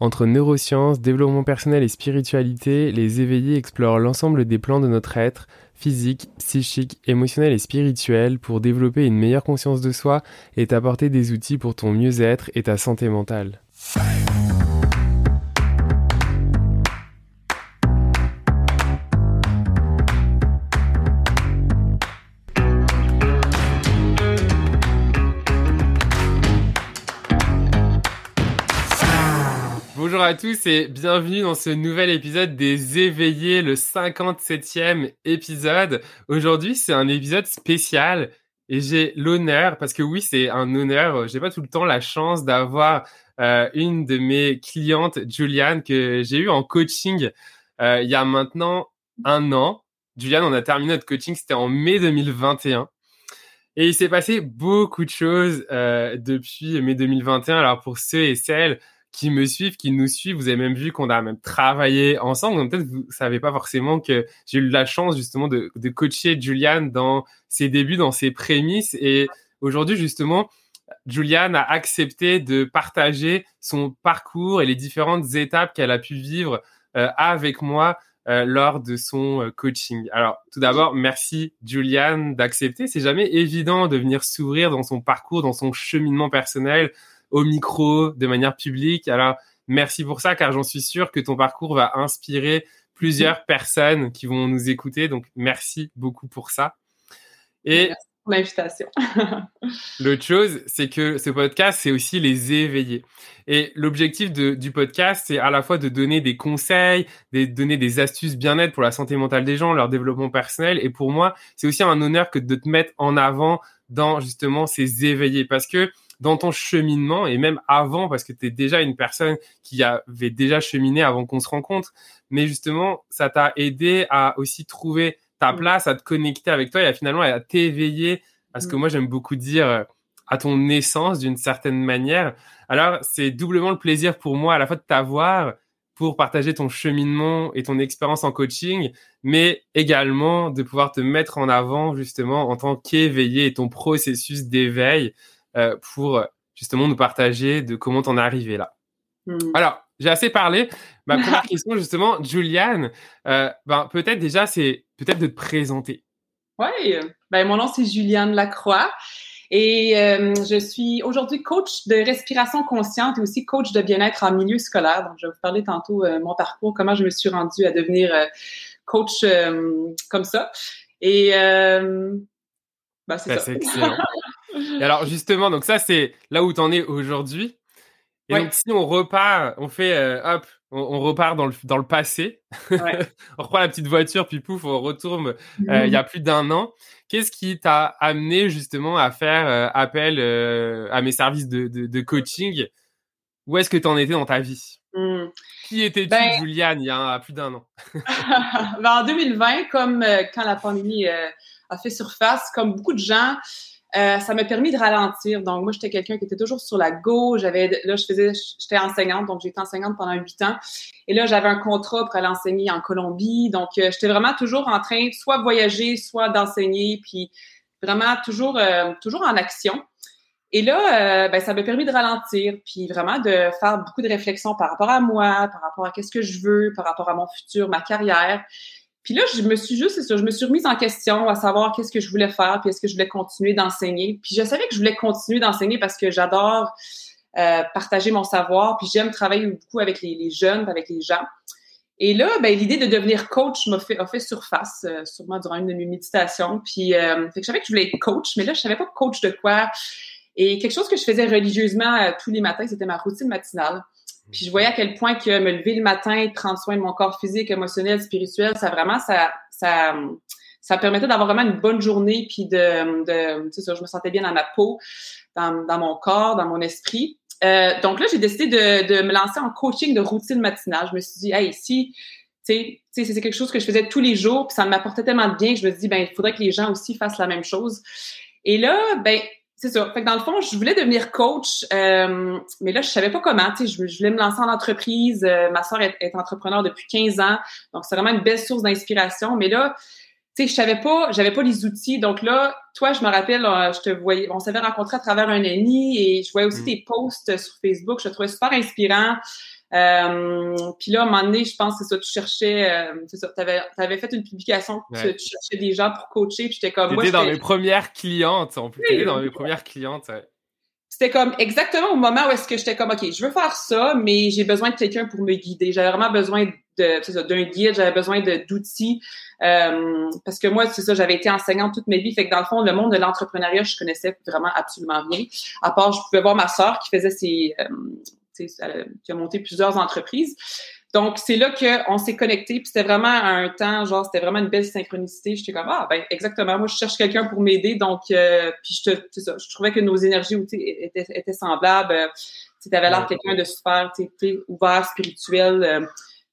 Entre neurosciences, développement personnel et spiritualité, les éveillés explorent l'ensemble des plans de notre être, physique, psychique, émotionnel et spirituel, pour développer une meilleure conscience de soi et t'apporter des outils pour ton mieux-être et ta santé mentale. Bonjour à tous et bienvenue dans ce nouvel épisode des éveillés, le 57e épisode. Aujourd'hui, c'est un épisode spécial et j'ai l'honneur, parce que oui, c'est un honneur, j'ai pas tout le temps la chance d'avoir euh, une de mes clientes, Juliane, que j'ai eu en coaching euh, il y a maintenant un an. Juliane, on a terminé notre coaching, c'était en mai 2021. Et il s'est passé beaucoup de choses euh, depuis mai 2021. Alors pour ceux et celles qui me suivent, qui nous suivent. Vous avez même vu qu'on a même travaillé ensemble. Donc peut-être vous savez pas forcément que j'ai eu la chance justement de, de coacher Julian dans ses débuts, dans ses prémices. Et aujourd'hui justement, Juliane a accepté de partager son parcours et les différentes étapes qu'elle a pu vivre euh, avec moi euh, lors de son euh, coaching. Alors, tout d'abord, merci Juliane d'accepter. C'est jamais évident de venir s'ouvrir dans son parcours, dans son cheminement personnel, au micro, de manière publique. Alors, merci pour ça, car j'en suis sûr que ton parcours va inspirer plusieurs personnes qui vont nous écouter. Donc, merci beaucoup pour ça. Et merci pour l'invitation. L'autre chose, c'est que ce podcast, c'est aussi les éveiller. Et l'objectif du podcast, c'est à la fois de donner des conseils, de donner des astuces bien-être pour la santé mentale des gens, leur développement personnel. Et pour moi, c'est aussi un honneur que de te mettre en avant dans justement ces éveillés. Parce que dans ton cheminement et même avant parce que tu es déjà une personne qui avait déjà cheminé avant qu'on se rencontre. Mais justement, ça t'a aidé à aussi trouver ta mm. place, à te connecter avec toi et à finalement à t'éveiller à ce que mm. moi j'aime beaucoup dire euh, à ton naissance d'une certaine manière. Alors, c'est doublement le plaisir pour moi à la fois de t'avoir pour partager ton cheminement et ton expérience en coaching, mais également de pouvoir te mettre en avant justement en tant qu'éveillé et ton processus d'éveil euh, pour justement nous partager de comment t'en es arrivé là. Hmm. Alors, j'ai assez parlé. Ma première question, justement, Juliane, euh, ben, peut-être déjà, c'est peut-être de te présenter. Oui, ben, mon nom, c'est Juliane Lacroix. Et euh, je suis aujourd'hui coach de respiration consciente et aussi coach de bien-être en milieu scolaire. Donc, je vais vous parler tantôt de mon parcours, comment je me suis rendue à devenir coach comme ça. Et ben, c'est ben, ça. excellent. Et alors justement, donc ça c'est là où tu en es aujourd'hui. Et donc si on repart, on fait euh, hop, on, repart dans le dans le passé. on reprend la petite voiture puis pouf, on retourne euh, il y a plus d'un an. Qu'est-ce qui t'a amené justement à faire euh, appel à mes services de, de, coaching? Où est-ce que tu en étais dans ta vie? Mmh. Qui étais-tu, ben Juliane, il y a plus d'un an? Ben, En 2020, comme quand la pandémie a fait surface, comme beaucoup de gens, euh, ça m'a permis de ralentir. Donc, moi, j'étais quelqu'un qui était toujours sur la gauche. J'avais, là, je faisais, j'étais enseignante, donc été enseignante pendant huit ans. Et là, j'avais un contrat pour aller enseigner en Colombie. Donc, euh, j'étais vraiment toujours en train, soit voyager, soit d'enseigner, puis vraiment toujours, euh, toujours en action. Et là, ben, ça m'a permis de ralentir, puis vraiment de faire beaucoup de réflexions par rapport à moi, par rapport à qu'est-ce que je veux, par rapport à mon futur, ma carrière. Puis là, je me suis juste, c'est ça, je me suis remise en question à savoir qu'est-ce que je voulais faire, puis est-ce que je voulais continuer d'enseigner. Puis je savais que je voulais continuer d'enseigner parce que j'adore euh, partager mon savoir, puis j'aime travailler beaucoup avec les, jeunes, avec les gens. Et là, ben, l'idée de devenir coach m'a fait, a fait surface, euh, sûrement durant une de mes méditations. Puis, euh, fait que je savais que je voulais être coach, mais là, je savais pas coach de quoi. Et quelque chose que je faisais religieusement tous les matins, c'était ma routine matinale. Puis je voyais à quel point que me lever le matin, prendre soin de mon corps physique, émotionnel, spirituel, ça vraiment, ça, ça, ça permettait d'avoir vraiment une bonne journée, puis de, de tu sais, je me sentais bien dans ma peau, dans, mon corps, dans mon esprit. Euh, donc là, j'ai décidé de, de me lancer en coaching de routine matinale. Je me suis dit, hey, si, tu sais, c'est quelque chose que je faisais tous les jours, puis ça m'apportait tellement de bien que je me suis dit, ben, il faudrait que les gens aussi fassent la même chose. Et là, ben, c'est ça. Fait que dans le fond, je voulais devenir coach, euh, mais là, je savais pas comment. Tu sais, je, voulais me lancer en entreprise. Euh, ma soeur est, entrepreneur depuis 15 ans, donc c'est vraiment une belle source d'inspiration. Mais là, tu sais, je savais pas, j'avais pas les outils. Donc là, toi, je me rappelle, euh, je te voyais, on s'avait rencontré à travers un ami et je voyais aussi mm. tes posts sur Facebook. Je te trouvais super inspirant. Euh, puis là, à un moment donné, je pense que c'est ça, tu cherchais, euh, c'est ça, tu avais, fait une publication, tu, cherchais des gens pour coacher, puis j'étais comme... T'étais dans mes premières clientes, en plus, oui, dans mes premières clientes, C'était comme exactement au moment où est-ce que j'étais comme, OK, je veux faire ça, mais j'ai besoin de quelqu'un pour me guider. J'avais vraiment besoin de, d'un guide, j'avais besoin d'outils. Euh, parce que moi, c'est ça, j'avais été enseignante toute ma vie. Fait que dans le fond, le monde de l'entrepreneuriat, je connaissais vraiment absolument rien. À part, je pouvais voir ma sœur qui faisait ses, qui a monté plusieurs entreprises. Donc, c'est là qu'on s'est connectés, puis c'était vraiment un temps, genre, c'était vraiment une belle synchronicité. J'étais comme, ah, ben, exactement, moi, je cherche quelqu'un pour m'aider, donc, euh, puis je, te, ça, je trouvais que nos énergies étaient, étaient semblables. Euh, tu avais l'air quelqu'un de super, tu ouvert, spirituel. Euh,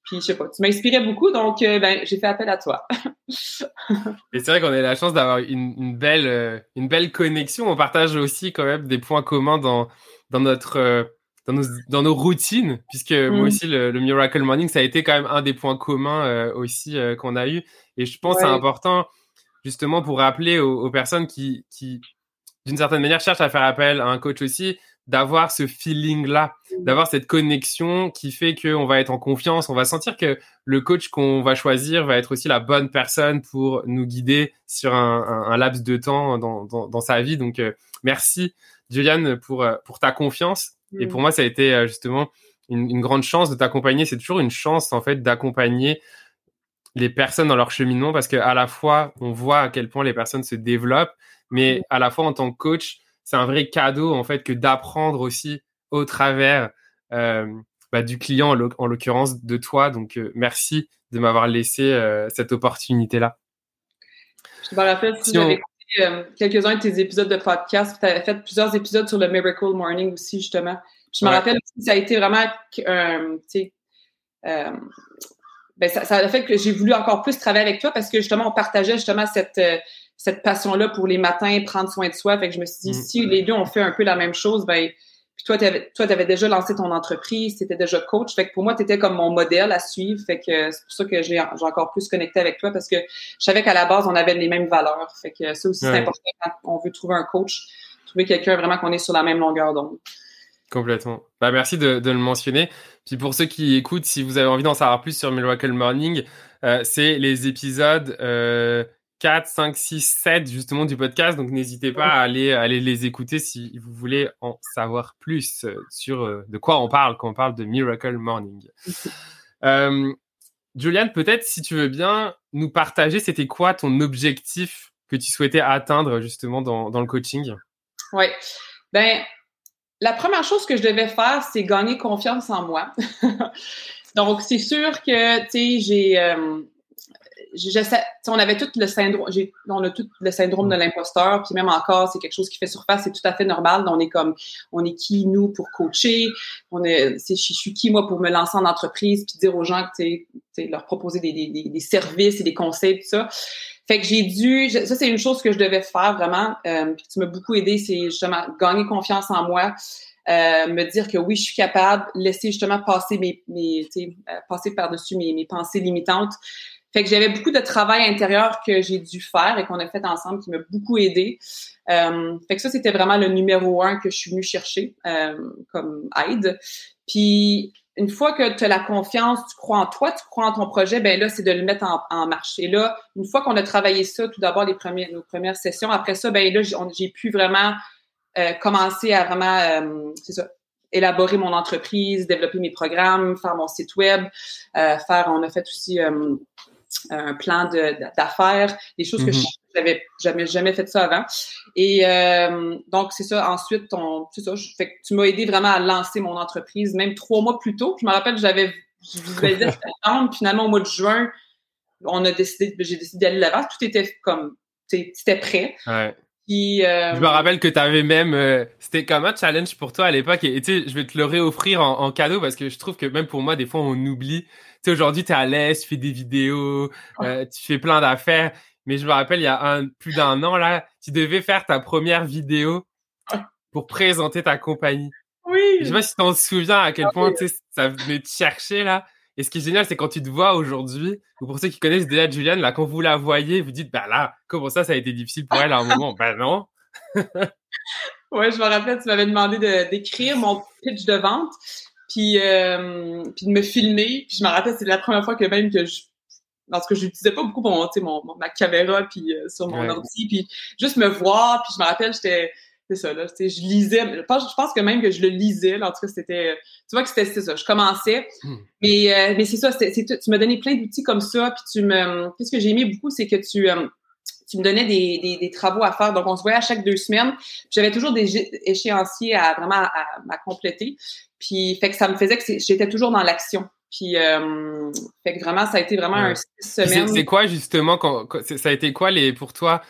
puis, je sais pas, tu m'inspirais beaucoup, donc, ben, j'ai fait appel à toi. Et c'est vrai qu'on a la chance d'avoir une, une, belle, une belle connexion. On partage aussi quand même des points communs dans, dans notre dans nos, dans nos routines, puisque moi mm. aussi, le, Miracle Morning, ça a été quand même un des points communs euh, aussi euh, qu'on a eu. Et je pense que c'est important, justement, pour rappeler aux, personnes qui, qui d'une certaine manière, cherchent à faire appel à un coach aussi, d'avoir ce feeling-là, mm. d'avoir cette connexion qui fait qu'on va être en confiance, on va sentir que le coach qu'on va choisir va être aussi la bonne personne pour nous guider sur un, un, laps de temps dans, dans, dans sa vie. Donc, euh, merci, Juliane, pour, pour ta confiance. Et pour mm. moi, ça a été euh, justement une, grande chance de t'accompagner. C'est toujours une chance, en fait, d'accompagner les personnes dans leur cheminement parce qu'à la fois, on voit à quel point les personnes se développent, mais mm. à la fois, en tant que coach, c'est un vrai cadeau, en fait, que d'apprendre aussi au travers euh, bah, du client, en l'occurrence de toi. Donc, euh, merci de m'avoir laissé cette opportunité-là. Je me rappelle si, j'avais euh, quelques-uns de tes épisodes de podcast. Tu avais fait plusieurs épisodes sur le Miracle Morning aussi, justement. Je me rappelle aussi, ça a été vraiment, euh, euh, ben ça, ça, a fait que j'ai voulu encore plus travailler avec toi parce que justement, on partageait justement cette, cette passion-là pour les matins, prendre soin de soi. Fait que je me suis dit, mm. si les deux ont fait un peu la même chose, ben puis toi, tu avais, toi, avais déjà lancé ton entreprise, tu étais déjà coach. Fait que pour moi, tu étais comme mon modèle à suivre. Fait que c'est pour ça que j'ai encore plus connecté avec toi parce que je savais qu'à la base, on avait les mêmes valeurs. Fait que ça aussi, c'est important quand on veut trouver un coach, trouver quelqu'un vraiment qu'on est sur la même longueur d'onde. Complètement. Bah, merci de, de, le mentionner. Puis pour ceux qui écoutent, si vous avez envie d'en savoir plus sur Miracle Morning, euh, c'est les épisodes euh, 4, 5, 6, 7 justement du podcast. Donc n'hésitez pas à aller, aller les écouter si vous voulez en savoir plus euh, sur euh, de quoi on parle quand on parle de Miracle Morning. Euh, Juliane, peut-être si tu veux bien nous partager, c'était quoi ton objectif que tu souhaitais atteindre justement dans, dans le coaching? Oui. Ben, la première chose que je devais faire, c'est gagner confiance en moi. Donc, c'est sûr que, tu sais, j'ai on avait tout le syndrome, on a tout le syndrome de l'imposteur, puis même encore, c'est quelque chose qui fait surface, c'est tout à fait normal. On est comme, on est qui nous pour coacher, on est, c'est, je suis qui moi pour me lancer en entreprise, puis dire aux gens que tu leur proposer des, des, des, services et des conseils, tout ça. Fait que j'ai dû, ça c'est une chose que je devais faire vraiment, euh, puis tu m'as beaucoup aidé, c'est justement gagner confiance en moi. Euh, me dire que oui, je suis capable, laisser justement passer mes, mes euh, passer par-dessus mes, mes pensées limitantes, fait que j'avais beaucoup de travail intérieur que j'ai dû faire et qu'on a fait ensemble qui m'a beaucoup aidé. Euh, fait que ça, c'était vraiment le numéro un que je suis venue chercher euh, comme aide. Puis une fois que tu as la confiance, tu crois en toi, tu crois en ton projet, ben là, c'est de le mettre en, marche. Et là, une fois qu'on a travaillé ça, tout d'abord les premières, nos premières sessions, après ça, ben là, j'ai pu vraiment euh, commencer à vraiment, c'est ça, élaborer mon entreprise, développer mes programmes, faire mon site web, faire, on a fait aussi un plan d'affaires, des choses que mhm. je n'avais jamais, jamais fait ça avant. Et euh, donc, c'est ça. Ensuite, on. Fait que tu m'as aidé vraiment à lancer mon entreprise, même trois mois plus tôt. Je me rappelle, j'avais je septembre. Finalement, au mois de juin, on a décidé, j'ai décidé d'aller là-bas. Tout était comme, c'était prêt. Ouais. Euh, je me rappelle que tu avais même. Euh, c'était comme un challenge pour toi à l'époque. Et tu sais, je vais te le réoffrir en, en, cadeau parce que je trouve que même pour moi, des fois, on oublie. Sais, aujourd'hui, tu es à l'aise, tu fais des vidéos, euh, tu fais plein d'affaires. Mais je me rappelle, il y a un, plus d'un an, là, tu devais faire ta première vidéo pour présenter ta compagnie. Oui. Je sais pas si tu t'en souviens à quel ah point ça venait te chercher, là. Et ce qui est génial, c'est quand tu te vois aujourd'hui, ou pour ceux qui connaissent déjà Juliane, là, quand vous la voyez, vous dites, bah là, comment ça, ça a été difficile pour elle à un moment? Ben non. ouais, je me rappelle, tu m'avais demandé d'écrire mon pitch de vente. Puis, euh, puis de me filmer. Puis je me rappelle, c'est la première fois que même que je parce que je n'utilisais pas beaucoup mon, mon, ma caméra puis euh, sur mon ordi puis juste me voir puis je me rappelle j'étais c'est ça là je lisais je pense, je pense que même que je le lisais là, en tout cas c'était tu vois que c'était ça je commençais hmm. mais euh, mais c'est ça c'est tu m'as donné plein d'outils comme ça puis tu me qu'est-ce que j'ai aimé beaucoup c'est que tu tu me donnais des, des, des, travaux à faire. Donc, on se voyait à chaque deux semaines. J'avais toujours des échéanciers à vraiment à, à, compléter. Puis, fait que ça me faisait que j'étais toujours dans l'action. Puis, euh, fait que vraiment, ça a été vraiment un six semaines. C'est quoi, justement, quand, ça a été quoi les, pour toi?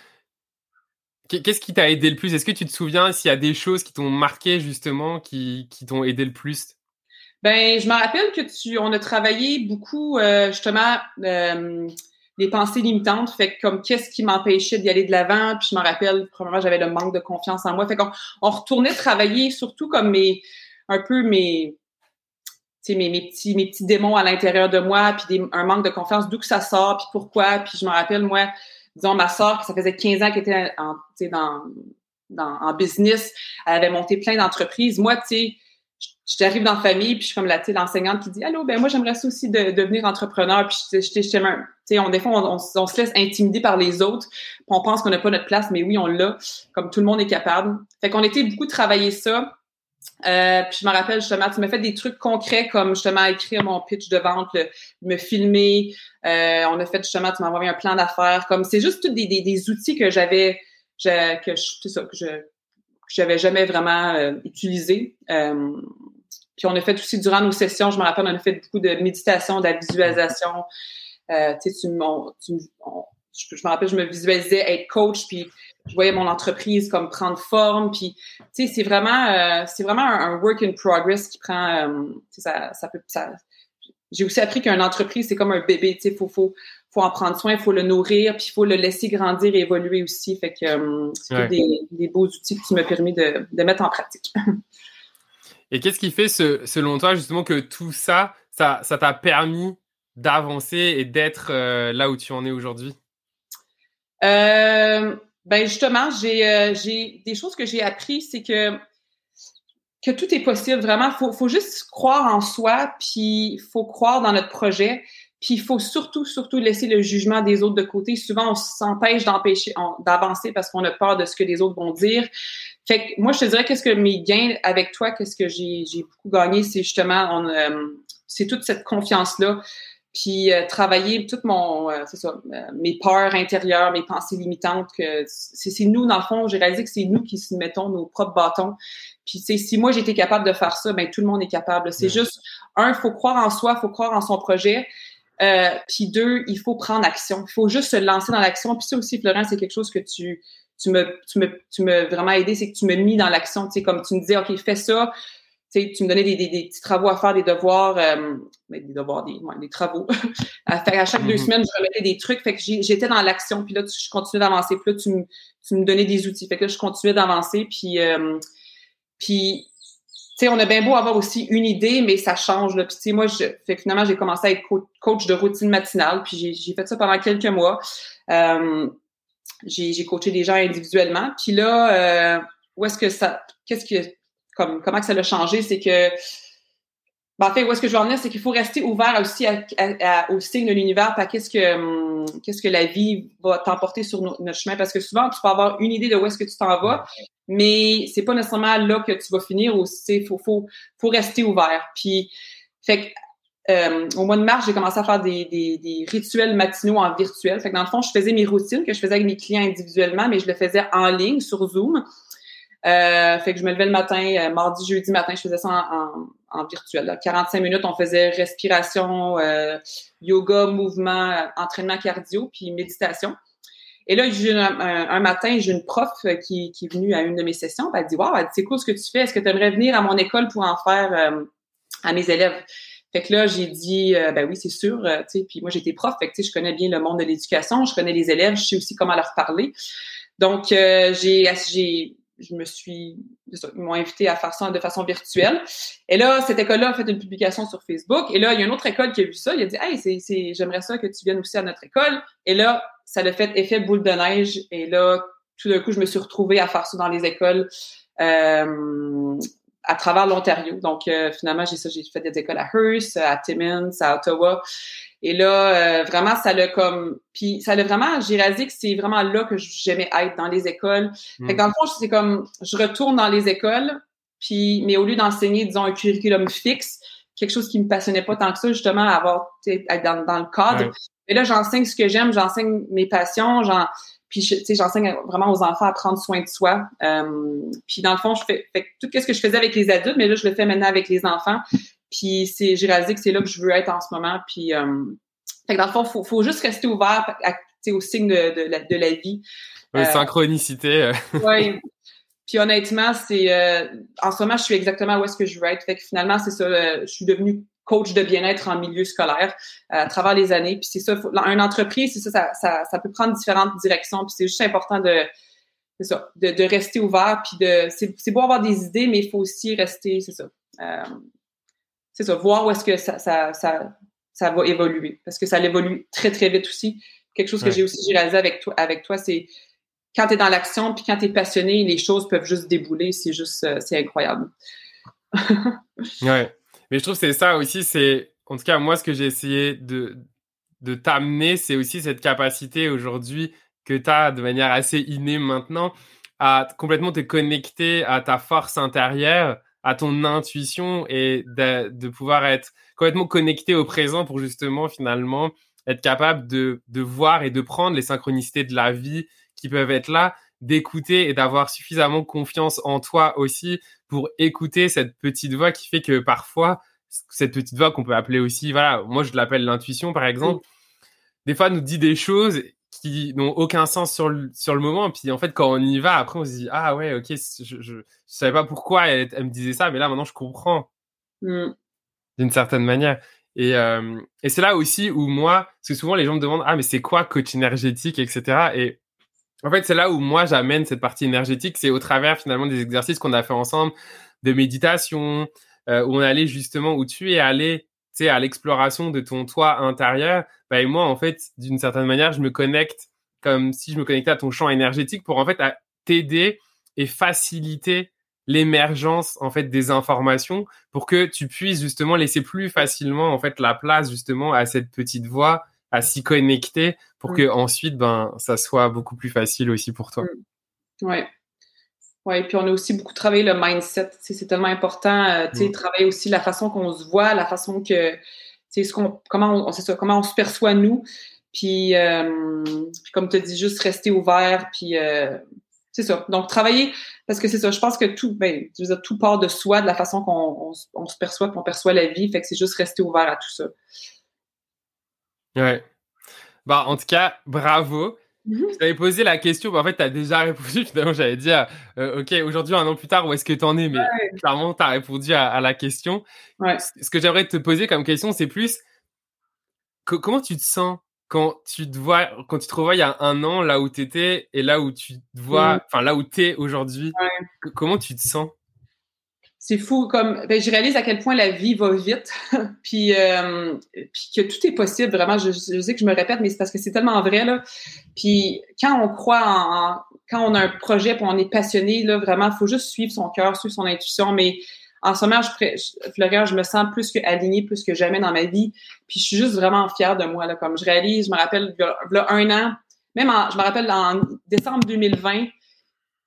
Qu'est-ce qui t'a aidé le plus? Est-ce que tu te souviens s'il y a des choses qui t'ont marqué, justement, qui, qui t'ont aidé le plus? Ben, je me rappelle que tu, on a travaillé beaucoup, euh, justement, euh, les pensées limitantes. Fait que comme qu'est-ce qui m'empêchait d'y aller de l'avant? Puis je me rappelle, premièrement, j'avais le manque de confiance en moi. Fait qu'on on retournait travailler surtout comme mes un peu mes mes, mes petits mes petits démons à l'intérieur de moi, puis un manque de confiance, d'où que ça sort, puis pourquoi. Puis je me rappelle, moi, disons, ma soeur, ça faisait 15 ans qu'elle était en, dans, dans, en business, elle avait monté plein d'entreprises. Moi, tu sais, j'arrive dans la famille, puis je suis comme la l'enseignante qui dit Allô, ben moi j'aimerais ça aussi de, devenir entrepreneur. Puis je, je, je, on, des fois, on, on, se laisse intimider par les autres, on pense qu'on n'a pas notre place, mais oui, on l'a, comme tout le monde est capable. Fait qu'on était beaucoup travailler ça. Euh, puis je me rappelle justement, tu m'as fait des trucs concrets comme justement écrire mon pitch de vente, me filmer. Euh, on a fait justement, tu m'as envoyé un plan d'affaires. Comme c'est juste tous des, des, des outils que j'avais, que je, ça, que je j'avais jamais vraiment euh, utilisé. Euh, puis on a fait aussi durant nos sessions, je me rappelle, on a fait beaucoup de méditation, de la visualisation. Euh, tu sais, je, me rappelle, je me visualisais être coach, puis je voyais mon entreprise comme prendre forme. Puis, tu sais, c'est vraiment, c'est vraiment un, work in progress qui prend, ça, ça peut, ça, j'ai aussi appris qu'une entreprise, c'est comme un bébé, tu sais, faut, faut, faut en prendre soin, il faut le nourrir, puis il faut le laisser grandir et évoluer aussi. Fait que euh, c'est des, des, beaux outils qui m'ont permis de, de mettre en pratique. Et qu'est-ce qui fait, selon toi, justement, que tout ça, ça t'a permis d'avancer et d'être euh, là où tu en es aujourd'hui? Euh, ben justement, j'ai euh, des choses que j'ai appris, c'est que que tout est possible. Vraiment, faut faut juste croire en soi, puis faut croire dans notre projet, puis il faut surtout surtout laisser le jugement des autres de côté. Souvent, on s'empêche d'empêcher d'avancer parce qu'on a peur de ce que les autres vont dire. Fait que moi, je te dirais qu'est-ce que mes gains avec toi, qu'est-ce que j'ai beaucoup gagné, c'est justement, euh, c'est toute cette confiance-là. Puis euh, travailler toute mon, euh, c'est ça, mes peurs intérieures, mes pensées limitantes, que c'est nous, dans le fond, j'ai réalisé que c'est nous qui se mettons nos propres bâtons. Puis si moi j'étais capable de faire ça, ben tout le monde est capable. C'est juste, un, il faut croire en soi, il faut croire en son projet. puis deux, il faut prendre action. Il faut juste se lancer dans l'action. Puis ça aussi, Florent, c'est quelque chose que tu tu me, tu me, tu me vraiment aidé, c'est que tu m'as mis dans l'action, tu sais, comme tu me disais, OK, fais ça. Tu sais, tu me donnais des, des, des petits travaux à faire, des devoirs, euh, ben, des devoirs, des, ouais, des travaux. à faire à chaque deux mm-hmm. semaines, je remettais des trucs. Fait que j'étais dans l'action, puis là, je continuais d'avancer. Puis là, tu me, tu me donnais des outils. Fait que là, je continuais d'avancer. Puis, euh, puis tu sais, on a bien beau avoir aussi une idée, mais ça change. Là. Puis, tu sais, moi, je, fait que finalement, j'ai commencé à être coach de routine matinale. Puis, j'ai fait ça pendant quelques mois. Euh, j'ai coaché des gens individuellement. Puis là, euh, où est-ce que ça, qu'est-ce que, comme, comment que ça l'a changé, c'est que, ben, en fait, où est-ce que je veux en venir, c'est qu'il faut rester ouvert aussi au signe de l'univers, à qu'est-ce que, hum, qu'est-ce que la vie va t'emporter sur notre chemin, parce que souvent, tu peux avoir une idée de où est-ce que tu t'en vas, mais c'est pas nécessairement là que tu vas finir, ou c'est, faut, faut, faut rester ouvert. Puis, fait euh, au mois de mars, j'ai commencé à faire des, des, des, rituels matinaux en virtuel. Fait que dans le fond, je faisais mes routines que je faisais avec mes clients individuellement, mais je le faisais en ligne sur Zoom. Euh, fait que je me levais le matin, euh, mardi, jeudi matin, je faisais ça en, en, virtuel. 45 minutes, on faisait respiration, euh, yoga, mouvement, entraînement cardio, puis méditation. Et là, un, un, matin, j'ai une prof qui, qui est venue à une de mes sessions. Elle dit Wow, c'est cool ce que tu fais. Est-ce que tu aimerais venir à mon école pour en faire à mes élèves? Fait que là, j'ai dit, euh, ben oui, c'est sûr, euh, puis moi, j'étais prof, fait que, je connais bien le monde de l'éducation, je connais les élèves, je sais aussi comment leur parler. Donc, euh, j'ai, je me suis, ils m'ont invité à faire ça de façon virtuelle. Et là, cette école-là a fait une publication sur Facebook. Et là, il y a une autre école qui a vu ça. Il a dit, hey, c'est, c'est, j'aimerais ça que tu viennes aussi à notre école. Et là, ça a fait effet boule de neige. Et là, tout d'un coup, je me suis retrouvée à faire ça dans les écoles. Euh, à travers l'Ontario. Donc, euh, finalement, j'ai ça, j'ai fait des écoles à Hearst, à Timmins, à Ottawa. Et là, euh, vraiment, ça l'a comme... Puis ça l'a vraiment... J'ai réalisé que c'est vraiment là que j'aimais être, dans les écoles. Fait que dans le fond, c'est comme... Je retourne dans les écoles, puis... Mais au lieu d'enseigner, disons, un curriculum fixe, quelque chose qui me passionnait pas tant que ça, justement, avoir... être dans, dans le cadre. Ouais. Et là, j'enseigne ce que j'aime, j'enseigne mes passions, j'en... Puis, tu sais, j'enseigne vraiment aux enfants à prendre soin de soi. Euh, puis, dans le fond, je fais, fait tout ce que je faisais avec les adultes, mais là, je le fais maintenant avec les enfants. Puis, c'est, j'ai réalisé que c'est là que je veux être en ce moment. Puis, euh, fait que dans le fond, faut, faut juste rester ouvert à, sais, aux signes de, de, la, de la vie. Ouais, Euh, synchronicité. Ouais. Puis honnêtement, c'est euh, en ce moment, je suis exactement où est-ce que je veux être. Fait que finalement, c'est ça. euh, je suis devenue coach de bien-être en milieu scolaire euh, à travers les années. Puis c'est ça, faut, une entreprise, c'est ça, ça, ça, ça peut prendre différentes directions. Puis c'est juste important de, c'est ça, de, de rester ouvert. Puis de, c'est, c'est beau avoir des idées, mais il faut aussi rester, c'est ça. Euh, c'est ça, voir où est-ce que ça, ça, ça, ça va évoluer. Parce que ça évolue très, très vite aussi. Quelque chose que Ouais. j'ai aussi réalisé avec toi, avec toi, c'est quand tu es dans l'action puis quand tu es passionné, les choses peuvent juste débouler. C'est juste, euh, c'est incroyable. Ouais. Mais je trouve que c'est ça aussi, c'est, en tout cas, moi, ce que j'ai essayé de, de t'amener, c'est aussi cette capacité aujourd'hui que tu as de manière assez innée maintenant à complètement te connecter à ta force intérieure, à ton intuition et de, de pouvoir être complètement connecté au présent pour justement, finalement, être capable de, de voir et de prendre les synchronicités de la vie qui peuvent être là, d'écouter et d'avoir suffisamment confiance en toi aussi pour écouter cette petite voix qui fait que parfois, cette petite voix qu'on peut appeler aussi, voilà, moi je l'appelle l'intuition par exemple, des fois nous dit des choses qui n'ont aucun sens sur le, sur le moment. Puis en fait, quand on y va, après on se dit, ah ouais, ok, je, je, je savais pas pourquoi elle, elle me disait ça, mais là maintenant je comprends Mm. d'une certaine manière. Et, euh, et c'est là aussi où moi, parce que souvent les gens me demandent, ah mais c'est quoi coach énergétique, etc. Et en fait, c'est là où moi j'amène cette partie énergétique, c'est au travers finalement des exercices qu'on a fait ensemble, de méditation, euh, où on allait justement, où tu es allé, à l'exploration de ton toi intérieur. Bah, et moi, en fait, d'une certaine manière, je me connecte comme si je me connectais à ton champ énergétique pour en fait t'aider et faciliter l'émergence en fait des informations pour que tu puisses justement laisser plus facilement en fait la place justement à cette petite voix à s'y connecter pour Mm. que ensuite ben ça soit beaucoup plus facile aussi pour toi. Ouais. Ouais, puis on a aussi beaucoup travaillé le mindset. C'est tellement important, euh, tu sais, Mm. travailler aussi la façon qu'on se voit, la façon que, tu sais, ce qu'on, comment on, ça, comment on se perçoit nous. Puis, euh, puis comme tu as dit, juste rester ouvert, puis euh, c'est ça. Donc travailler, parce que c'est ça. Je pense que tout, ben, je veux dire, tout part de soi, de la façon qu'on on se perçoit, qu'on perçoit la vie. Fait que c'est juste rester ouvert à tout ça. Ouais. Bah en tout cas, bravo. Mhm. Je t'avais posé la question, mais en fait, tu as déjà répondu. Finalement, j'allais dire, euh, OK, aujourd'hui, un an plus tard, où est-ce que tu en es? Mais clairement, tu as répondu à, à la question. Ouais. Ce que j'aimerais te poser comme question, c'est plus co- comment tu te sens quand tu te vois, quand tu te revois il y a un an, là où tu étais et là où tu te vois, Mhm. enfin, là où tu es aujourd'hui? Ouais. Comment tu te sens? C'est fou comme ben, je réalise à quel point la vie va vite. Puis euh, puis que tout est possible vraiment. Je, sais que je me répète mais c'est parce que c'est tellement vrai là. Puis quand on croit en, quand on a un projet puis on est passionné là vraiment faut juste suivre son cœur suivre son intuition. Mais en ce moment je, je Florian, je me sens plus que alignée plus que jamais dans ma vie. Puis je suis juste vraiment fière de moi là. Comme je réalise je me rappelle a un an même en- je me rappelle en décembre 2020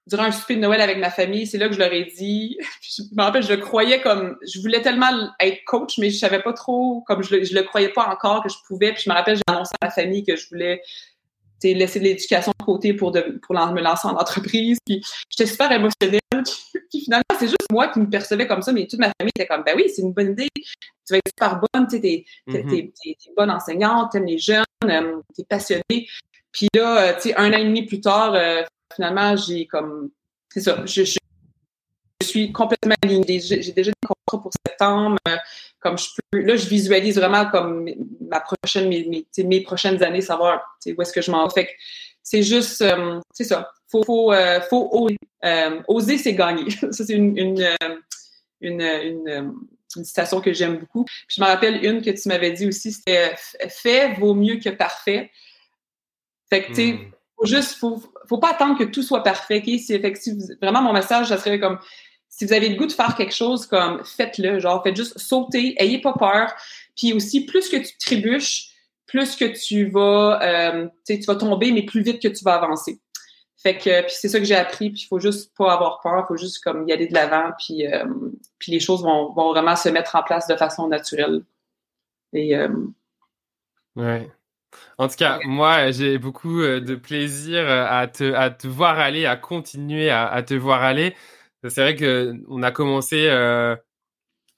durant un souper de Noël avec ma famille, c'est là que je leur ai dit. Je me rappelle, je le croyais comme, je voulais tellement être coach, mais je savais pas trop, comme je le, je le croyais pas encore que je pouvais. Puis je me rappelle, j'ai annoncé à ma famille que je voulais laisser l'éducation de côté pour, de, pour me lancer en entreprise. Puis j'étais super émotionnelle. Puis finalement, c'est juste moi qui me percevais comme ça, mais toute ma famille était comme, ben oui, c'est une bonne idée. Tu vas être super bonne, tu sais, t'es, t'es, t'es, t'es- t'es bonne enseignante, t'aimes les jeunes, euh, t'es passionnée. Puis là, euh, tu sais, un an et demi plus tard, euh, finalement, j'ai comme, c'est ça, je, suis complètement alignée. J'ai déjà des contrats pour septembre. euh, comme je peux, là, je visualise vraiment comme ma prochaine, mes, prochaines années, savoir où est-ce que je m'en vais. Fait c'est juste, euh, c'est ça. Faut, faut, euh, faut oser. Oser, c'est gagner. ça, c'est une, une, une, citation que j'aime beaucoup. Puis je me rappelle une que tu m'avais dit aussi, c'était « Fait vaut mieux que parfait ». Fait que, tu sais, Mm. Faut juste, faut, faut pas attendre que tout soit parfait. ok? C'est fait que si vous- vraiment mon message, ça serait comme si vous avez le goût de faire quelque chose comme faites-le, genre faites juste sauter, ayez pas peur. Puis aussi, plus que tu trébuches, plus que tu vas, euh, tu vas tomber, mais plus vite que tu vas avancer. Fait que puis c'est ça que j'ai appris, puis il faut juste pas avoir peur, il faut juste comme y aller de l'avant, puis, euh, puis les choses vont, vont vraiment se mettre en place de façon naturelle. Et euh, ouais. En tout cas, moi, j'ai beaucoup de plaisir à te, à te voir aller, à continuer à, à te voir aller. C'est vrai que on a commencé euh,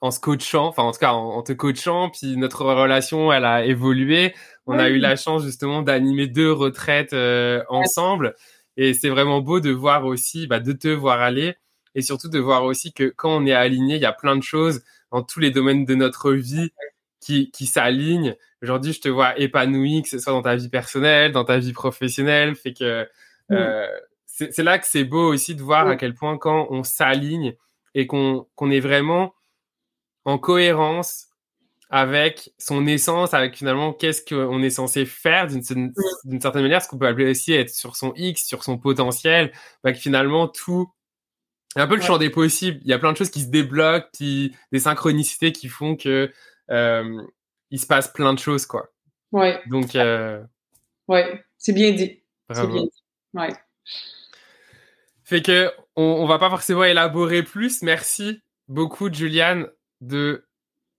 en se coachant, enfin en tout cas en, te coachant, puis notre relation elle a évolué. On a eu la chance justement d'animer deux retraites euh, ensemble, et c'est vraiment beau de voir aussi, bah, de te voir aller, et surtout de voir aussi que quand on est aligné, il y a plein de choses dans tous les domaines de notre vie qui, qui s'alignent. Aujourd'hui, je te vois épanoui, que ce soit dans ta vie personnelle, dans ta vie professionnelle, fait que euh, c'est là que c'est beau aussi de voir à quel point quand on s'aligne et qu'on est vraiment en cohérence avec son essence, avec finalement qu'est-ce qu'on est censé faire d'une certaine manière, ce qu'on peut appeler aussi être sur son X, sur son potentiel, bah, que finalement tout, un peu le champ des possibles. Il y a plein de choses qui se débloquent, puis des synchronicités qui font que euh, il se passe plein de choses, quoi. Ouais. Donc, euh, ouais, c'est bien dit. C'est bien dit. Ouais. Fait que on, va pas forcément élaborer plus. Merci beaucoup, Juliane, de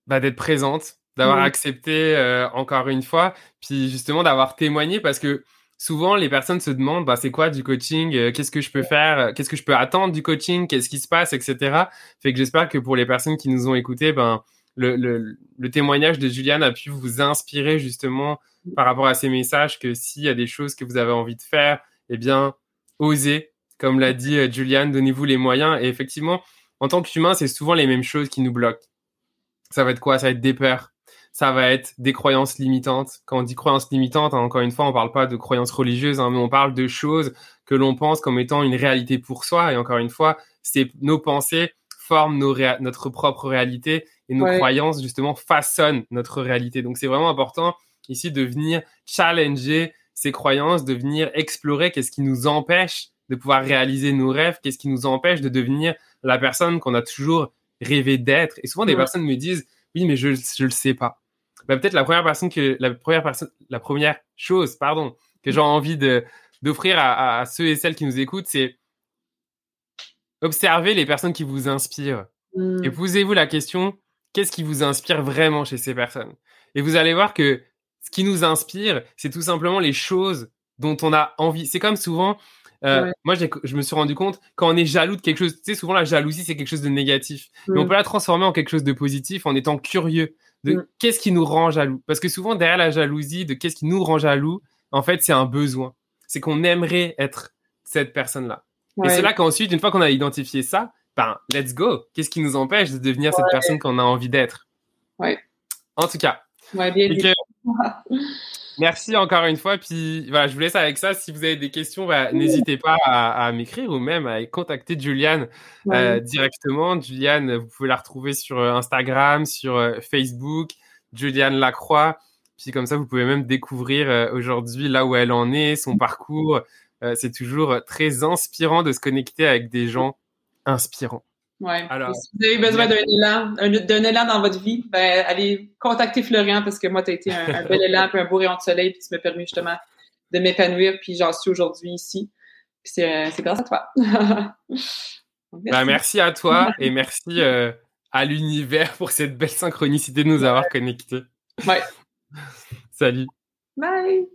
bah, d'être présente, d'avoir accepté euh, encore une fois, puis justement d'avoir témoigné parce que souvent les personnes se demandent bah, c'est quoi du coaching, euh, qu'est-ce que je peux faire, qu'est-ce que je peux attendre du coaching, qu'est-ce qui se passe, etc. Fait que j'espère que pour les personnes qui nous ont écoutés, ben le, le, témoignage de Juliane a pu vous inspirer justement par rapport à ces messages que s'il y a des choses que vous avez envie de faire, eh bien, osez, comme l'a dit euh, Juliane, donnez-vous les moyens. Et effectivement, en tant qu'humain, c'est souvent les mêmes choses qui nous bloquent. Ça va être quoi? Ça va être des peurs. Ça va être des croyances limitantes. Quand on dit croyances limitantes, hein, encore une fois, on parle pas de croyances religieuses, hein, mais on parle de choses que l'on pense comme étant une réalité pour soi. Et encore une fois, c'est nos pensées forment notre propre réalité et nos croyances justement façonnent notre réalité. Donc c'est vraiment important ici de venir challenger ces croyances, de venir explorer qu'est-ce qui nous empêche de pouvoir réaliser nos rêves, qu'est-ce qui nous empêche de devenir la personne qu'on a toujours rêvé d'être. Et souvent, des personnes me disent, oui, mais je ne le sais pas. Bah, peut-être la première personne que la première personne, la première chose, pardon, que j'ai envie de d'offrir à, ceux et celles qui nous écoutent, c'est observer les personnes qui vous inspirent mmh. et posez-vous la question qu'est-ce qui vous inspire vraiment chez ces personnes? Et vous allez voir que ce qui nous inspire, c'est tout simplement les choses dont on a envie. C'est comme souvent, euh, moi, je me suis rendu compte, quand on est jaloux de quelque chose, tu sais, souvent la jalousie, c'est quelque chose de négatif. Mais on mm. peut la transformer en quelque chose de positif en étant curieux de mm. qu'est-ce qui nous rend jaloux. Parce que souvent, derrière la jalousie, de qu'est-ce qui nous rend jaloux, en fait, c'est un besoin. C'est qu'on aimerait être cette personne-là. Et c'est là qu'ensuite, une fois qu'on a identifié ça, ben, let's go. Qu'est-ce qui nous empêche de devenir cette personne qu'on a envie d'être? Ouais. En tout cas. Ouais, bien Merci encore une fois. Puis voilà, je vous laisse avec ça. Si vous avez des questions, bah, n'hésitez pas à, m'écrire ou même à contacter Juliane euh, directement. Juliane, vous pouvez la retrouver sur euh, Instagram, sur euh, Facebook, Juliane Lacroix. Puis comme ça, vous pouvez même découvrir aujourd'hui là où elle en est, son parcours. c'est toujours très inspirant de se connecter avec des gens inspirants. Ouais. Alors, si vous avez besoin d'un élan, d'un élan dans votre vie, ben, allez contacter Florian parce que moi, tu as été un, bel élan, puis un beau rayon de soleil, puis tu m'as permis justement de m'épanouir, puis j'en suis aujourd'hui ici. c'est grâce à toi. merci. Ben, merci. à toi et merci euh, à l'univers pour cette belle synchronicité de nous avoir connectés. Ouais. Salut. Bye.